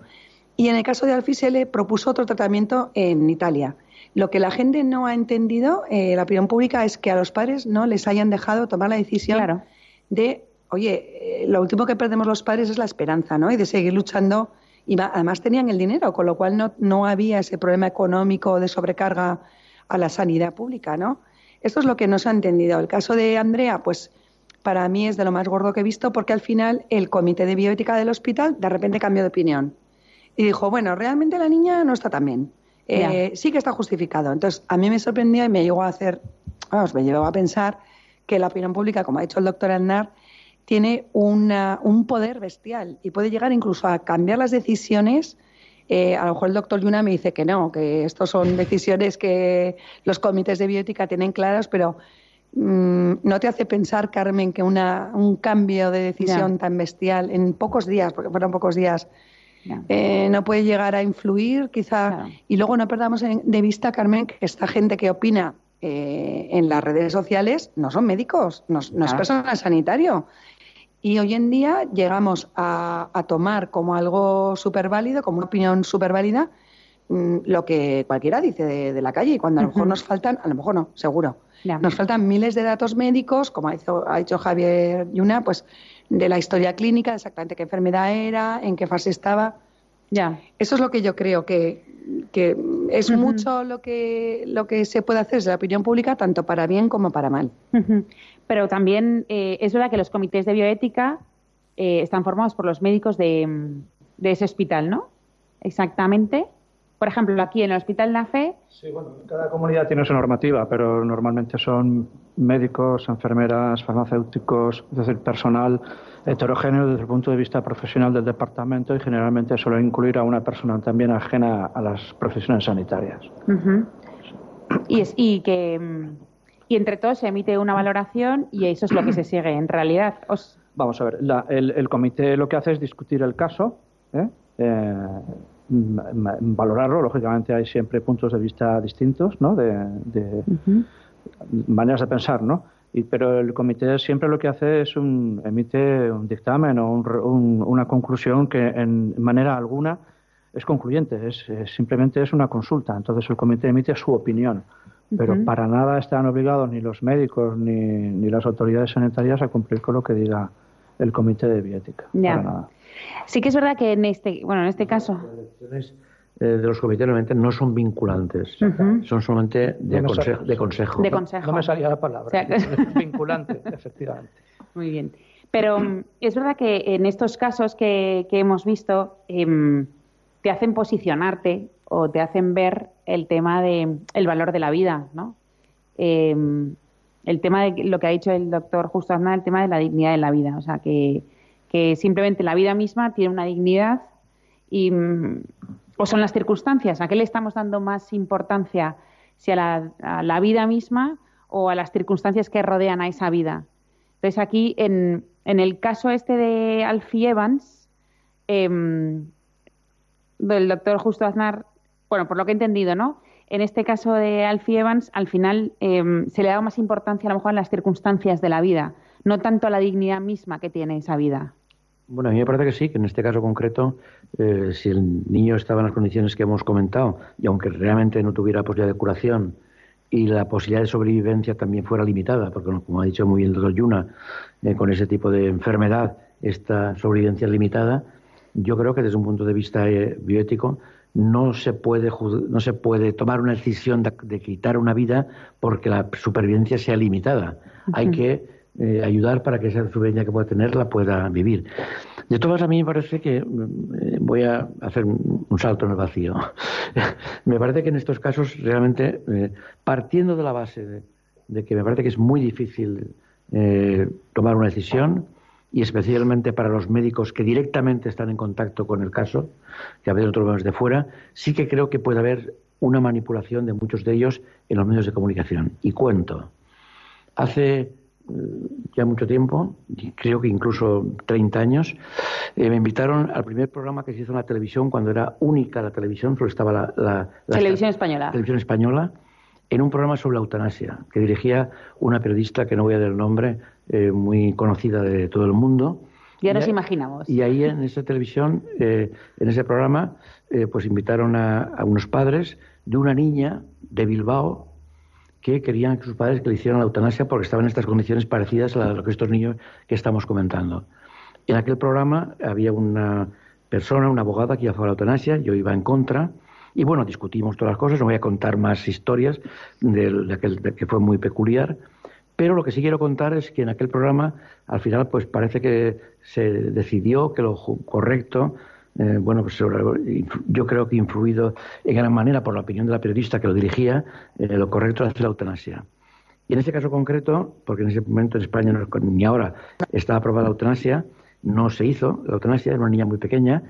Speaker 5: Y en el caso de Alfie se le propuso otro tratamiento en Italia. Lo que la gente no ha entendido, eh, la opinión pública, es que a los padres no les hayan dejado tomar la decisión de, oye, eh, lo último que perdemos los padres es la esperanza, ¿no? Y de seguir luchando y además tenían el dinero, con lo cual no, no había ese problema económico de sobrecarga a la sanidad pública, ¿no? Esto es lo que no se ha entendido. El caso de Andrea, pues para mí es de lo más gordo que he visto porque al final el comité de bioética del hospital de repente cambió de opinión y dijo, bueno, realmente la niña no está tan bien. Eh, sí que está justificado. Entonces, a mí me sorprendió y me llegó a hacer, vamos, me llevó a pensar que la opinión pública, como ha dicho el doctor Aznar, tiene un poder bestial y puede llegar incluso a cambiar las decisiones. Eh, a lo mejor el doctor Yuna me dice que no, que estos son decisiones que los comités de bioética tienen claras, pero mm, ¿no te hace pensar, Carmen, que una, un cambio de decisión tan bestial en pocos días, porque fueron pocos días, eh, no puede llegar a influir, quizá. Y luego no perdamos de vista, Carmen, que esta gente que opina eh, en las redes sociales no son médicos, no, es personal sanitario. Y hoy en día llegamos a, tomar como algo súper válido, como una opinión súper válida, mm, lo que cualquiera dice de, la calle. Y cuando a lo mejor nos faltan, a lo mejor no, seguro, nos faltan miles de datos médicos, como ha dicho, ha dicho Javier Yuna, pues de la historia clínica, exactamente qué enfermedad era, en qué fase estaba. Ya. Eso es lo que yo creo que, es mucho lo que, lo que se puede hacer desde la opinión pública, tanto para bien como para mal.
Speaker 2: Pero también eh, es verdad que los comités de bioética eh, están formados por los médicos de, de ese hospital, ¿no? Exactamente. Por ejemplo, aquí en el Hospital La Fe.
Speaker 3: Sí, bueno, cada comunidad tiene su normativa, pero normalmente son médicos, enfermeras, farmacéuticos, es decir, personal heterogéneo desde el punto de vista profesional del departamento y generalmente suele incluir a una persona también ajena a las profesiones sanitarias.
Speaker 2: y, es, y que y entre todos se emite una valoración y eso es lo que se sigue en realidad.
Speaker 3: Vamos a ver, el, comité lo que hace es discutir el caso. ¿eh? Eh, valorarlo. Lógicamente hay siempre puntos de vista distintos, ¿no? De, maneras de pensar, ¿no? Y, pero el comité siempre lo que hace es un, emite un dictamen o una conclusión que en manera alguna es concluyente, es, simplemente es una consulta. Entonces el comité emite su opinión, pero para nada están obligados ni los médicos ni, ni, las autoridades sanitarias a cumplir con lo que diga el comité de bioética. Para nada.
Speaker 2: Sí que es verdad que en este, bueno, en este caso...
Speaker 4: Eh, de los comités realmente no son vinculantes, son solamente de, de, consejo.
Speaker 2: De consejo.
Speaker 3: No me salía la palabra. vinculante, efectivamente.
Speaker 2: Muy bien. Pero mm, es verdad que en estos casos que, hemos visto em, te hacen posicionarte o te hacen ver el tema de el valor de la vida, ¿no? Em, el tema de lo que ha dicho el doctor Justo Aznar, el tema de la dignidad de la vida, o sea que que simplemente la vida misma tiene una dignidad y, mm, o son las circunstancias. ¿A qué le estamos dando más importancia? Si a la, vida misma o a las circunstancias que rodean a esa vida. Entonces aquí, en, en el caso este de Alfie Evans, em, del doctor Justo Aznar, bueno, por lo que he entendido, ¿no? En este caso de Alfie Evans, al final em, se le da más importancia a lo mejor a las circunstancias de la vida, no tanto a la dignidad misma que tiene esa vida.
Speaker 4: Bueno, a mí me parece que sí, que en este caso concreto, eh, si el niño estaba en las condiciones que hemos comentado, y aunque realmente no tuviera posibilidad de curación y la posibilidad de sobrevivencia también fuera limitada, porque como ha dicho muy bien el doctor Yuna, eh, con ese tipo de enfermedad esta sobrevivencia es limitada, yo creo que desde un punto de vista eh, bioético no se puede no se puede tomar una decisión de, quitar una vida porque la supervivencia sea limitada. Hay que eh, ayudar para que esa sobrevivencia que pueda tener la pueda vivir. De todas a mí me parece que eh, voy a hacer un, salto en el vacío. me parece que en estos casos realmente, eh, partiendo de la base de, que me parece que es muy difícil tomar una decisión, y especialmente para los médicos que directamente están en contacto con el caso, que a veces nosotros vemos de fuera, sí que creo que puede haber una manipulación de muchos de ellos en los medios de comunicación. Y cuento. Hace ya mucho tiempo, creo que incluso 30 años, eh, me invitaron al primer programa que se hizo en la televisión cuando era única la televisión, solo estaba la,
Speaker 2: televisión española.
Speaker 4: Televisión española, en un programa sobre la eutanasia, que dirigía una periodista que no voy a dar el nombre, eh, muy conocida de todo el mundo.
Speaker 2: Ya nos imaginamos.
Speaker 4: Y ahí en esa televisión, eh, en ese programa, pues invitaron a unos padres de una niña de Bilbao, que querían que sus padres que le hicieran la eutanasia porque estaban en estas condiciones parecidas a lo que estos niños que estamos comentando. En aquel programa había una persona, una abogada que iba a favor de la eutanasia, yo iba en contra. Y bueno, discutimos todas las cosas, no voy a contar más historias de, aquel que fue muy peculiar, pero lo que sí quiero contar es que en aquel programa, al final, pues parece que se decidió que lo correcto, eh, bueno, pues yo creo que influido en gran manera por la opinión de la periodista que lo dirigía, eh, lo correcto hacer la eutanasia. Y en este caso concreto, porque en ese momento en España ni ahora estaba aprobada la eutanasia, no se hizo la eutanasia, era una niña muy pequeña,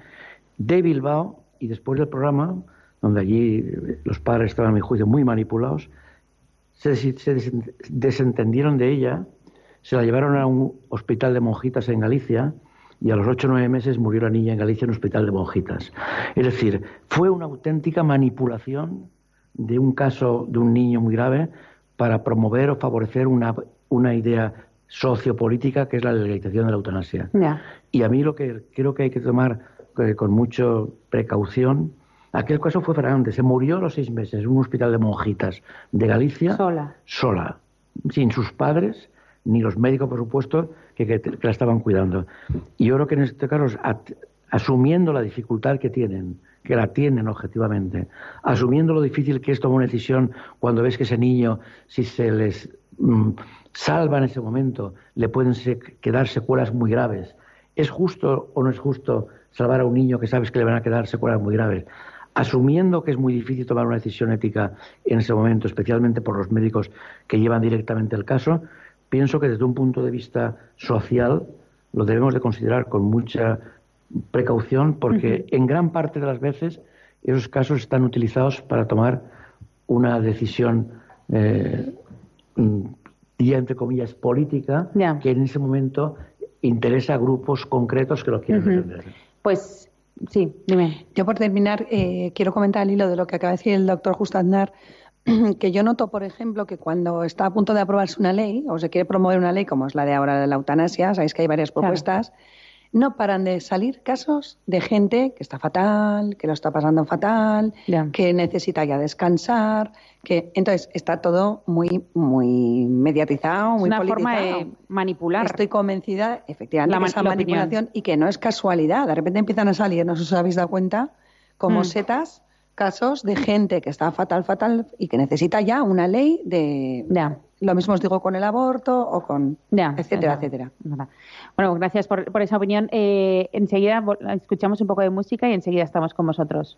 Speaker 4: de Bilbao, y después del programa, donde allí los padres estaban, a mi juicio, muy manipulados, se, desentendieron de ella, se la llevaron a un hospital de monjitas en Galicia y a los ocho o nueve meses murió la niña en Galicia en un hospital de monjitas. Es decir, fue una auténtica manipulación de un caso de un niño muy grave para promover o favorecer una, una idea sociopolítica que es la legalización de la eutanasia. Y a mí lo que creo que hay que tomar eh, con mucha precaución Aquel caso fue grande. Se murió a los seis meses en un hospital de monjitas de Galicia.
Speaker 2: Sola.
Speaker 4: Sola. Sin sus padres, ni los médicos, por supuesto, que, la estaban cuidando. Y yo creo que en este caso, asumiendo la dificultad que tienen, que la tienen objetivamente, asumiendo lo difícil que es tomar una decisión cuando ves que ese niño, si se les mm, salva en ese momento, le pueden quedar secuelas muy graves. ¿Es justo o no es justo salvar a un niño que sabes que le van a quedar secuelas muy graves? Asumiendo que es muy difícil tomar una decisión ética en ese momento, especialmente por los médicos que llevan directamente el caso, pienso que desde un punto de vista social lo debemos de considerar con mucha precaución porque en gran parte de las veces esos casos están utilizados para tomar una decisión, eh, entre comillas, política, que en ese momento interesa a grupos concretos que lo quieren defender.
Speaker 2: Pues Sí, dime.
Speaker 5: Yo por terminar, eh, quiero comentar al hilo de lo que acaba de decir el doctor Justaznar, que yo noto, por ejemplo, que cuando está a punto de aprobarse una ley, o se quiere promover una ley como es la de ahora de la eutanasia, sabéis que hay varias propuestas, no paran de salir casos de gente que está fatal, que lo está pasando fatal, que necesita ya descansar, que entonces está todo muy muy mediatizado, muy
Speaker 2: es una forma de manipular.
Speaker 5: Estoy convencida, efectivamente, de esa manipulación y que no es casualidad. De repente empiezan a salir, no os habéis dado cuenta, como mm. setas casos de gente que está fatal, fatal y que necesita ya una ley de... Lo mismo os digo con el aborto o con... etcétera, etcétera.
Speaker 2: Bueno, gracias por, por esa opinión. Eh, enseguida escuchamos un poco de música y enseguida estamos con vosotros.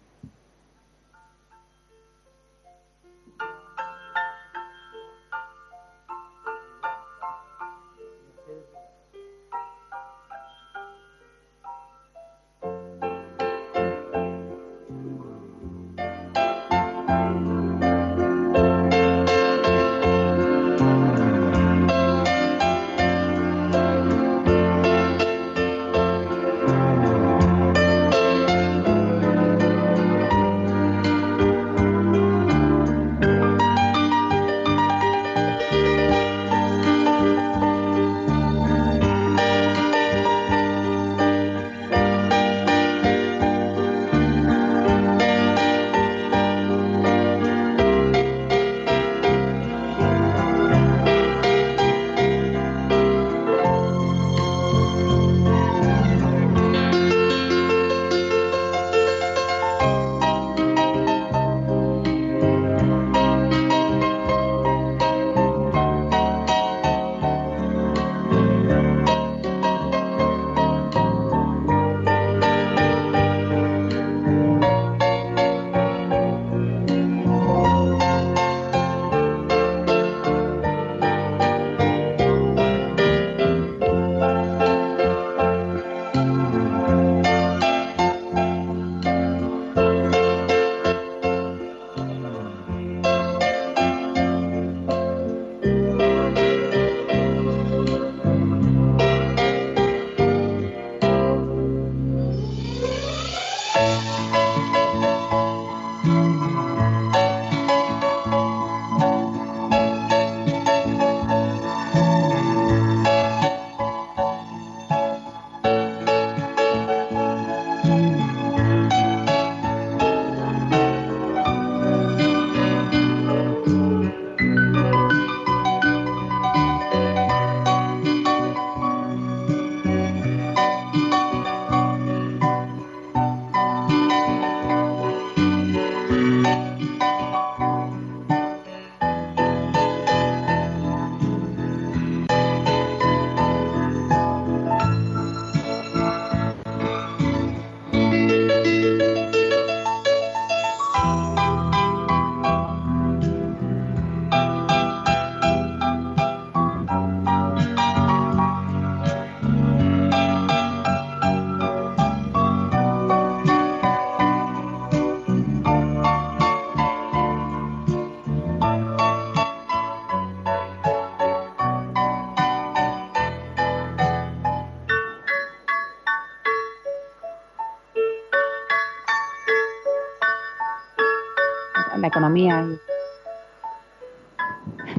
Speaker 2: La economía.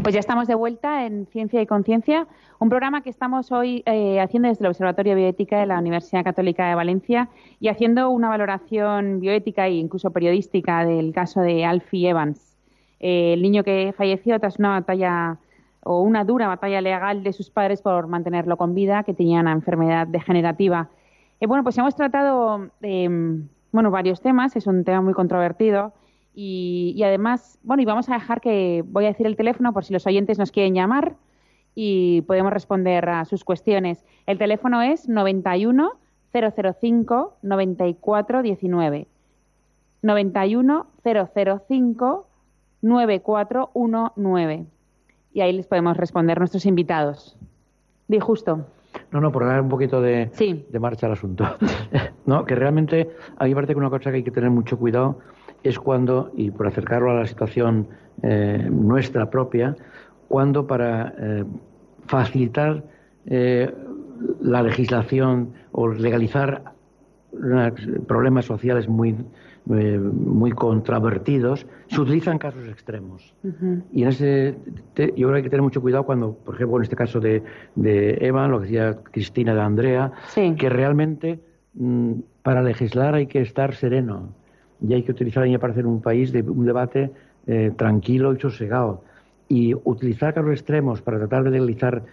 Speaker 2: Pues ya estamos de vuelta en Ciencia y Conciencia, un programa que estamos hoy eh, haciendo desde el Observatorio Bioética de la Universidad Católica de Valencia y haciendo una valoración bioética e incluso periodística del caso de Alfie Evans, eh, el niño que falleció tras una batalla o una dura batalla legal de sus padres por mantenerlo con vida, que tenía una enfermedad degenerativa. Eh, bueno, pues hemos tratado bueno, varios temas, es un tema muy controvertido y, además, bueno, y vamos a dejar que voy a decir el teléfono por si los oyentes nos quieren llamar y podemos responder a sus cuestiones. El teléfono es 91 005 94 19. 91 005 9419. Y ahí les podemos responder nuestros invitados. Di justo.
Speaker 4: No, no, por dar un poquito de, de marcha al asunto. no, que realmente a mí me parece que una cosa que hay que tener mucho cuidado es cuando, y por acercarlo a la situación eh, nuestra propia, cuando para eh, facilitar eh, la legislación o legalizar problemas sociales muy, muy controvertidos, se utilizan casos extremos. Y en ese, yo creo que hay que tener mucho cuidado cuando, por ejemplo, en este caso de, de Eva, lo que decía Cristina de Andrea, que realmente mm, para legislar hay que estar sereno y hay que utilizar, a mí me parece, un país de un debate eh, tranquilo y sosegado. Y utilizar casos extremos para tratar de legalizar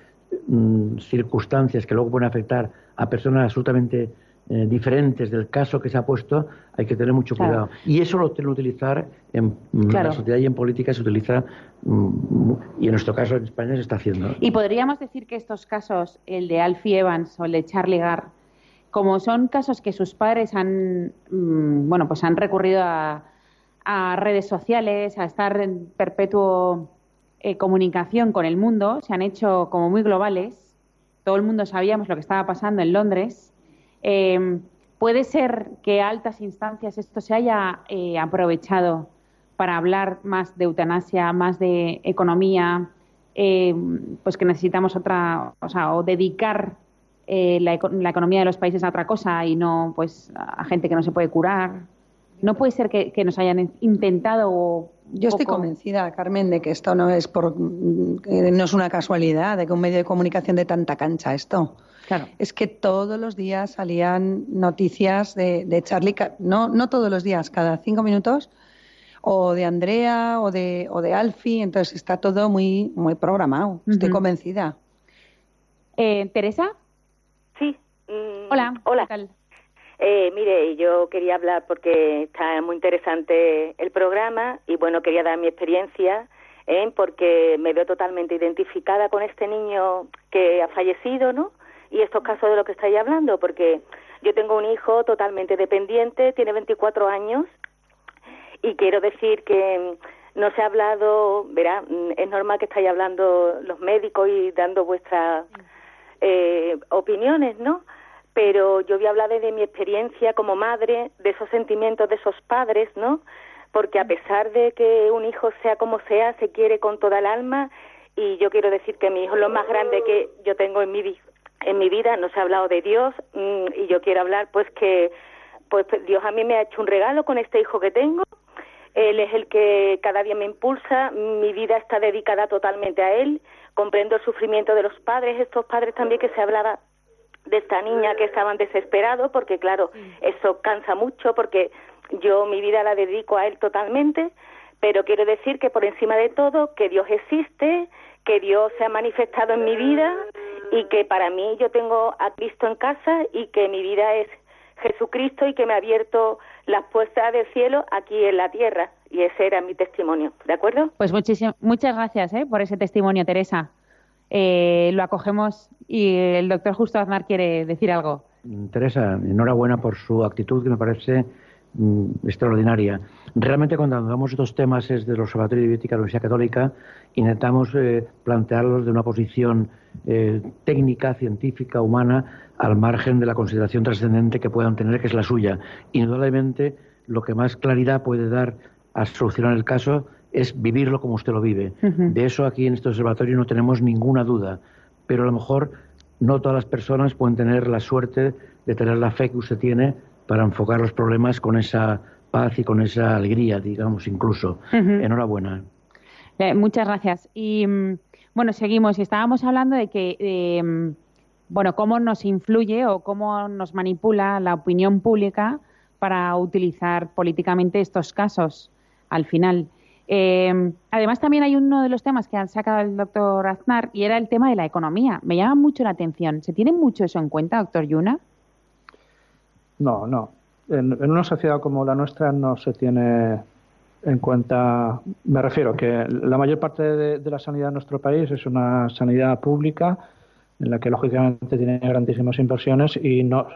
Speaker 4: mm, circunstancias que luego pueden afectar a personas absolutamente eh, diferentes del caso que se ha puesto, hay que tener mucho cuidado. Y eso lo tienen que utilizar en mm, la sociedad y en política, se utiliza, mm, y en nuestro caso en España se está haciendo.
Speaker 2: Y podríamos decir que estos casos, el de Alfie Evans o el de Charlie Gard, como son casos que sus padres han, mm, bueno, pues han recurrido a, redes sociales, a estar en perpetuo eh, comunicación con el mundo, se han hecho como muy globales. Todo el mundo sabíamos lo que estaba pasando en Londres. Eh, puede ser que a altas instancias esto se haya eh, aprovechado para hablar más de eutanasia, más de economía, pues que necesitamos otra, o sea, o dedicar eh, la, economía de los países a otra cosa y no pues a gente que no se puede curar. No puede ser que, nos hayan intentado.
Speaker 5: Yo estoy convencida, Carmen, de que esto no es por no es una casualidad, de que un medio de comunicación de tanta cancha esto.
Speaker 2: Claro.
Speaker 5: Es que todos los días salían noticias de, de Charlie, no, no todos los días, cada cinco minutos, o de Andrea o de, o de Alfie, entonces está todo muy, muy programado. Estoy convencida.
Speaker 2: Eh, Teresa. Mm, hola. Hola.
Speaker 6: Eh, mire, yo quería hablar porque está muy interesante el programa y bueno, quería dar mi experiencia ¿eh? porque me veo totalmente identificada con este niño que ha fallecido, ¿no? Y estos casos de lo que estáis hablando, porque yo tengo un hijo totalmente dependiente, tiene 24 años y quiero decir que no se ha hablado, verá, mm, es normal que estáis hablando los médicos y dando vuestra eh, opiniones, ¿no? Pero yo voy a hablar de mi experiencia como madre, de esos sentimientos de esos padres, ¿no? Porque a pesar de que un hijo sea como sea, se quiere con toda el alma y yo quiero decir que mi hijo es lo más grande que yo tengo en mi en mi vida, no se ha hablado de Dios mm, y yo quiero hablar pues que pues Dios a mí me ha hecho un regalo con este hijo que tengo. Él es el que cada día me impulsa, mi vida está dedicada totalmente a él comprendo el sufrimiento de los padres, estos padres también que se hablaba de esta niña que estaban desesperados, porque claro, eso cansa mucho, porque yo mi vida la dedico a él totalmente, pero quiero decir que por encima de todo, que Dios existe, que Dios se ha manifestado en mi vida y que para mí yo tengo a Cristo en casa y que mi vida es Jesucristo y que me ha abierto las puertas del cielo aquí en la tierra. Y ese era mi testimonio, ¿de acuerdo?
Speaker 2: Pues muchas gracias ¿eh? por ese testimonio, Teresa. Eh, lo acogemos y el doctor Justo Aznar quiere decir algo.
Speaker 4: Teresa, enhorabuena por su actitud que me parece mm, extraordinaria. Realmente cuando hablamos de estos temas es del Observatorio de Bioética de la Universidad Católica, intentamos eh, plantearlos de una posición eh, técnica, científica, humana, al margen de la consideración trascendente que puedan tener, que es la suya. Indudablemente, lo que más claridad puede dar a solucionar el caso es vivirlo como usted lo vive. De eso aquí en este observatorio no tenemos ninguna duda, pero a lo mejor no todas las personas pueden tener la suerte de tener la fe que usted tiene para enfocar los problemas con esa paz y con esa alegría, digamos, incluso. Enhorabuena.
Speaker 2: Eh, muchas gracias. Y mm, bueno, seguimos. Y estábamos hablando de que, mm, bueno, cómo nos influye o cómo nos manipula la opinión pública para utilizar políticamente estos casos al final. Eh, además, también hay uno de los temas que ha sacado el doctor Aznar y era el tema de la economía. Me llama mucho la atención. ¿Se tiene mucho eso en cuenta, doctor Yuna?
Speaker 3: No, no. En, una sociedad como la nuestra no se tiene en cuenta, me refiero que la mayor parte de, la sanidad en nuestro país es una sanidad pública en la que lógicamente tiene grandísimas inversiones y no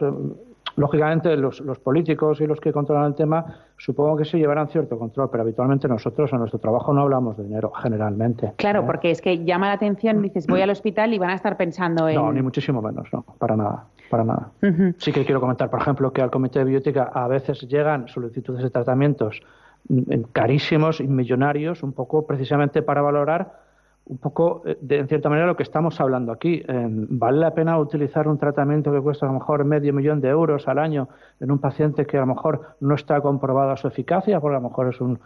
Speaker 3: lógicamente los, políticos y los que controlan el tema supongo que se llevarán cierto control, pero habitualmente nosotros en nuestro trabajo no hablamos de dinero generalmente.
Speaker 2: Claro, ¿eh? porque es que llama la atención, dices voy al hospital y van a estar pensando en...
Speaker 3: No, ni muchísimo menos, no, para nada para nada. Sí que quiero comentar, por ejemplo, que al Comité de Biótica a veces llegan solicitudes de tratamientos mm, carísimos y millonarios, un poco precisamente para valorar un poco, eh, de, en cierta manera, lo que estamos hablando aquí. ¿Vale la pena utilizar un tratamiento que cuesta a lo mejor medio millón de euros al año en un paciente que a lo mejor no está comprobada su eficacia, porque a lo mejor es un,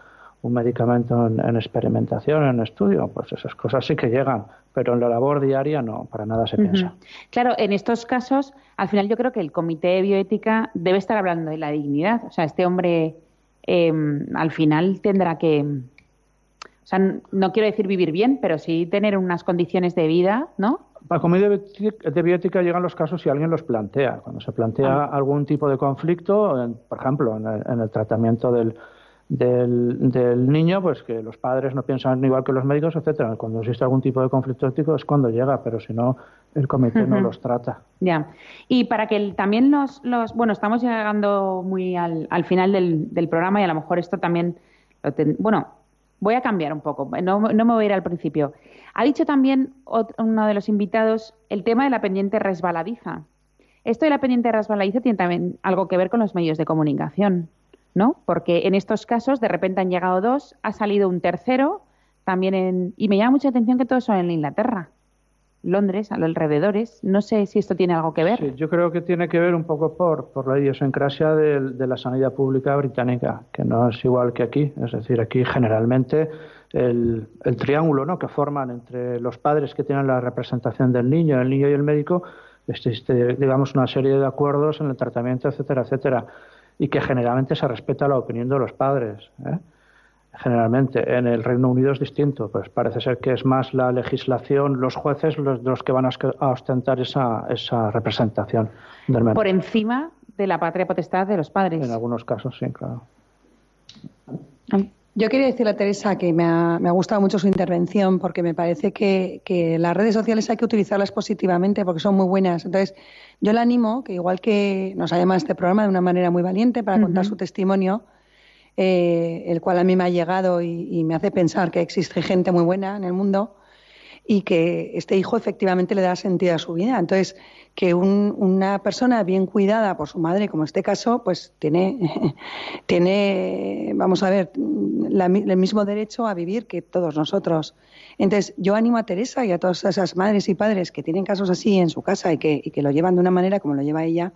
Speaker 3: un medicamento en, experimentación, en estudio, pues esas cosas sí que llegan, pero en la labor diaria no, para nada se piensa.
Speaker 2: Claro, en estos casos, al final yo creo que el Comité de Bioética debe estar hablando de la dignidad. O sea, este hombre em, al final tendrá que, o sea, no quiero decir vivir bien, pero sí tener unas condiciones de vida, ¿no?
Speaker 3: Al Comité de Bioética llegan los casos si alguien los plantea. Cuando se plantea ah. algún tipo de conflicto, por ejemplo, en el tratamiento del del, del, niño, pues que los padres no piensan igual que los médicos, etcétera. Cuando existe algún tipo de conflicto ético es cuando llega, pero si no, el comité no los trata.
Speaker 2: Ya. Y para que también los, los, bueno, estamos llegando muy al, al final del, del, programa y a lo mejor esto también, bueno, voy a cambiar un poco, no, me voy a ir al principio. Ha dicho también uno de los invitados el tema de la pendiente resbaladiza. Esto de la pendiente resbaladiza tiene también algo que ver con los medios de comunicación. ¿no? Porque en estos casos de repente han llegado dos, ha salido un tercero, también en... Y me llama mucha atención que todos son en Inglaterra. Londres, a los alrededores. No sé si esto tiene algo que ver.
Speaker 3: Sí, yo creo que tiene que ver un poco por, por la idiosincrasia de, la sanidad pública británica, que no es igual que aquí. Es decir, aquí generalmente el, triángulo ¿no? que forman entre los padres que tienen la representación del niño, el niño y el médico, existe, digamos, una serie de acuerdos en el tratamiento, etcétera, etcétera y que generalmente se respeta la opinión de los padres. ¿eh? Generalmente en el Reino Unido es distinto, pues parece ser que es más la legislación, los jueces los, los que van a ostentar esa, esa representación del
Speaker 2: Por encima de la patria potestad de los padres.
Speaker 3: En algunos casos, sí, claro.
Speaker 5: Yo quería decirle a Teresa que me ha, me ha, gustado mucho su intervención porque me parece que, que, las redes sociales hay que utilizarlas positivamente porque son muy buenas. Entonces, yo le animo que igual que nos ha llamado este programa de una manera muy valiente para contar su testimonio, eh, el cual a mí me ha llegado y, me hace pensar que existe gente muy buena en el mundo y que este hijo efectivamente le da sentido a su vida. Entonces, que una persona bien cuidada por su madre, como este caso, pues tiene, tiene vamos a ver, el mismo derecho a vivir que todos nosotros. Entonces, yo animo a Teresa y a todas esas madres y padres que tienen casos así en su casa y que, y que lo llevan de una manera como lo lleva ella,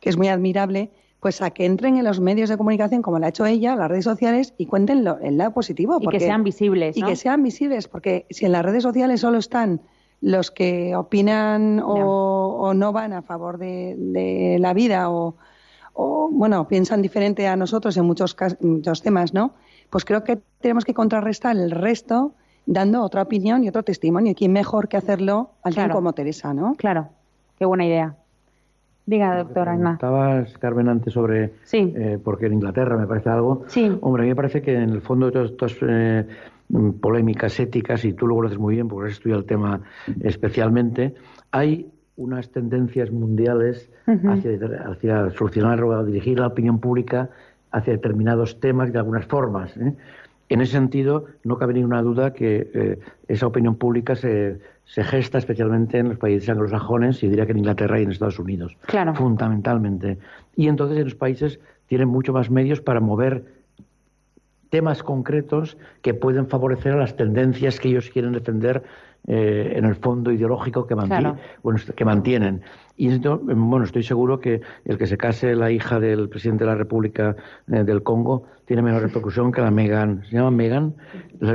Speaker 5: que es muy admirable, pues a que entren en los medios de comunicación como lo ha hecho ella, las redes sociales, y cuenten el lado positivo.
Speaker 2: y que sean visibles.
Speaker 5: Y que sean visibles, porque si en las redes sociales solo están los que opinan o, no van a favor de, la vida o, bueno, piensan diferente a nosotros en muchos, muchos temas, ¿no? Pues creo que tenemos que contrarrestar el resto dando otra opinión y otro testimonio. ¿Y quién mejor que hacerlo alguien como Teresa, no?
Speaker 2: Claro, qué buena idea. Diga, doctora Ana.
Speaker 4: Estabas, Carmen, antes sobre
Speaker 2: sí.
Speaker 4: eh, porque en Inglaterra me parece algo.
Speaker 2: Sí.
Speaker 4: Hombre, a mí me parece que en el fondo de todas estas eh, polémicas éticas, y tú lo conoces muy bien porque has estudiado el tema especialmente, hay unas tendencias mundiales hacia, hacia, solucionar o dirigir la opinión pública hacia determinados temas de algunas formas. ¿eh? En ese sentido, no cabe ninguna duda que eh, esa opinión pública se, se, gesta especialmente en los países anglosajones, y diría que en Inglaterra y en Estados Unidos,
Speaker 2: claro.
Speaker 4: fundamentalmente. Y entonces en los países tienen mucho más medios para mover temas concretos que pueden favorecer a las tendencias que ellos quieren defender eh, en el fondo ideológico que, que mantienen. Y bueno, estoy seguro que el que se case la hija del presidente de la República eh, del Congo tiene menos repercusión que la Megan. ¿Se llama Megan?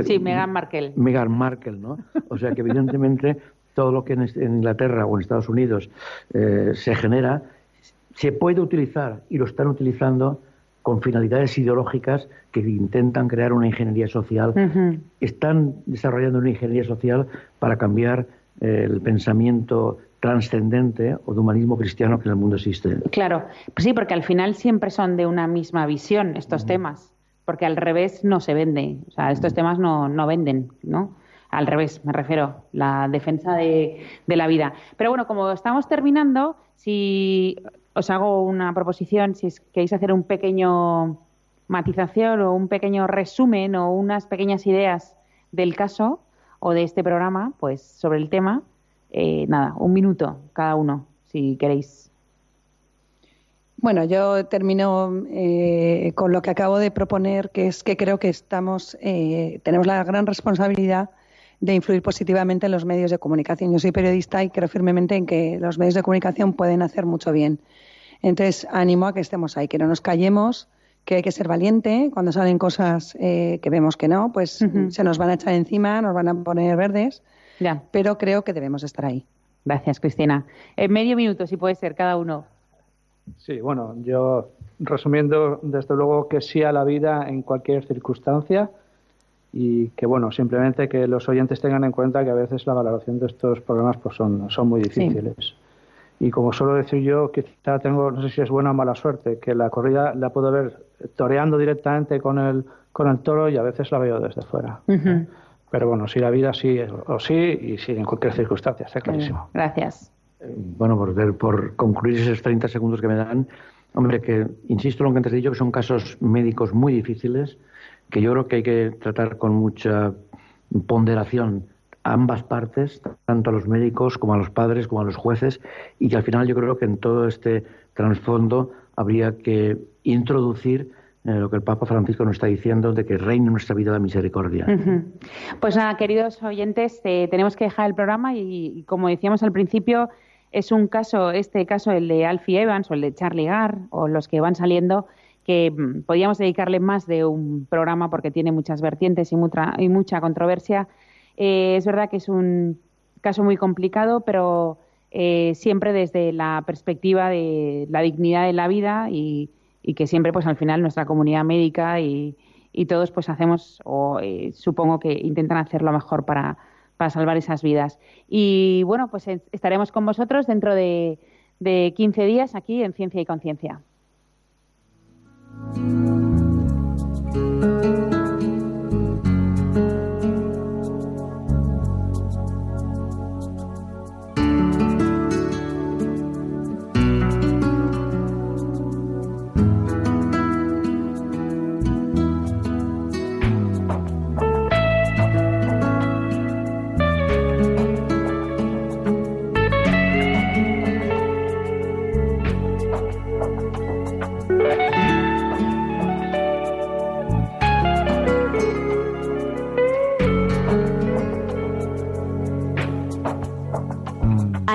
Speaker 2: Sí, Megan Markle.
Speaker 4: Megan Markle, ¿no? O sea que evidentemente todo lo que en, Inglaterra o en Estados Unidos eh, se genera se puede utilizar y lo están utilizando con finalidades ideológicas que intentan crear una ingeniería social. Están desarrollando una ingeniería social para cambiar eh, el pensamiento trascendente o de humanismo cristiano que en el mundo existe.
Speaker 2: Claro, pues sí, porque al final siempre son de una misma visión estos temas, porque al revés no se vende, o sea, estos temas no, no venden, ¿no? Al revés, me refiero, la defensa de, de la vida. Pero bueno, como estamos terminando, si os hago una proposición, si queréis hacer un pequeño matización o un pequeño resumen o unas pequeñas ideas del caso o de este programa, pues sobre el tema, eh, nada, un minuto cada uno, si queréis.
Speaker 5: Bueno, yo termino eh, con lo que acabo de proponer, que es que creo que estamos, eh, tenemos la gran responsabilidad de influir positivamente en los medios de comunicación. Yo soy periodista y creo firmemente en que los medios de comunicación pueden hacer mucho bien. Entonces, animo a que estemos ahí, que no nos callemos, que hay que ser valiente. Cuando salen cosas eh, que vemos que no, pues se nos van a echar encima, nos van a poner verdes. Ya. Pero creo que debemos estar ahí.
Speaker 2: Gracias, Cristina. En medio minuto, si puede ser, cada uno.
Speaker 3: Sí, bueno, yo resumiendo, desde luego que sí a la vida en cualquier circunstancia y que, bueno, simplemente que los oyentes tengan en cuenta que a veces la valoración de estos problemas pues son, son muy difíciles. Y como suelo decir yo, quizá tengo, no sé si es buena o mala suerte, que la corrida la puedo ver toreando directamente con el, con el toro y a veces la veo desde fuera. Pero bueno, si la vida sí o sí y sí en cualquier circunstancia, está clarísimo.
Speaker 2: Gracias.
Speaker 4: Eh, bueno, por, por concluir esos 30 segundos que me dan, hombre, que insisto en lo que antes he dicho, que son casos médicos muy difíciles, que yo creo que hay que tratar con mucha ponderación a ambas partes, tanto a los médicos como a los padres, como a los jueces, y que al final yo creo que en todo este trasfondo habría que introducir eh, lo que el Papa Francisco nos está diciendo, de que reine nuestra vida la misericordia.
Speaker 2: Pues nada, queridos oyentes, eh, tenemos que dejar el programa y, como decíamos al principio, es un caso, este caso, el de Alfie Evans o el de Charlie Garr o los que van saliendo, que mm, podríamos dedicarle más de un programa porque tiene muchas vertientes y mucha, controversia eh, es verdad que es un caso muy complicado, pero eh, siempre desde la perspectiva de la dignidad de la vida y, que siempre, pues al final, nuestra comunidad médica y, todos, pues hacemos, o eh, supongo que intentan hacer lo mejor para, salvar esas vidas. Y bueno, pues estaremos con vosotros dentro de, de 15 días aquí en Ciencia y Conciencia. Thank you.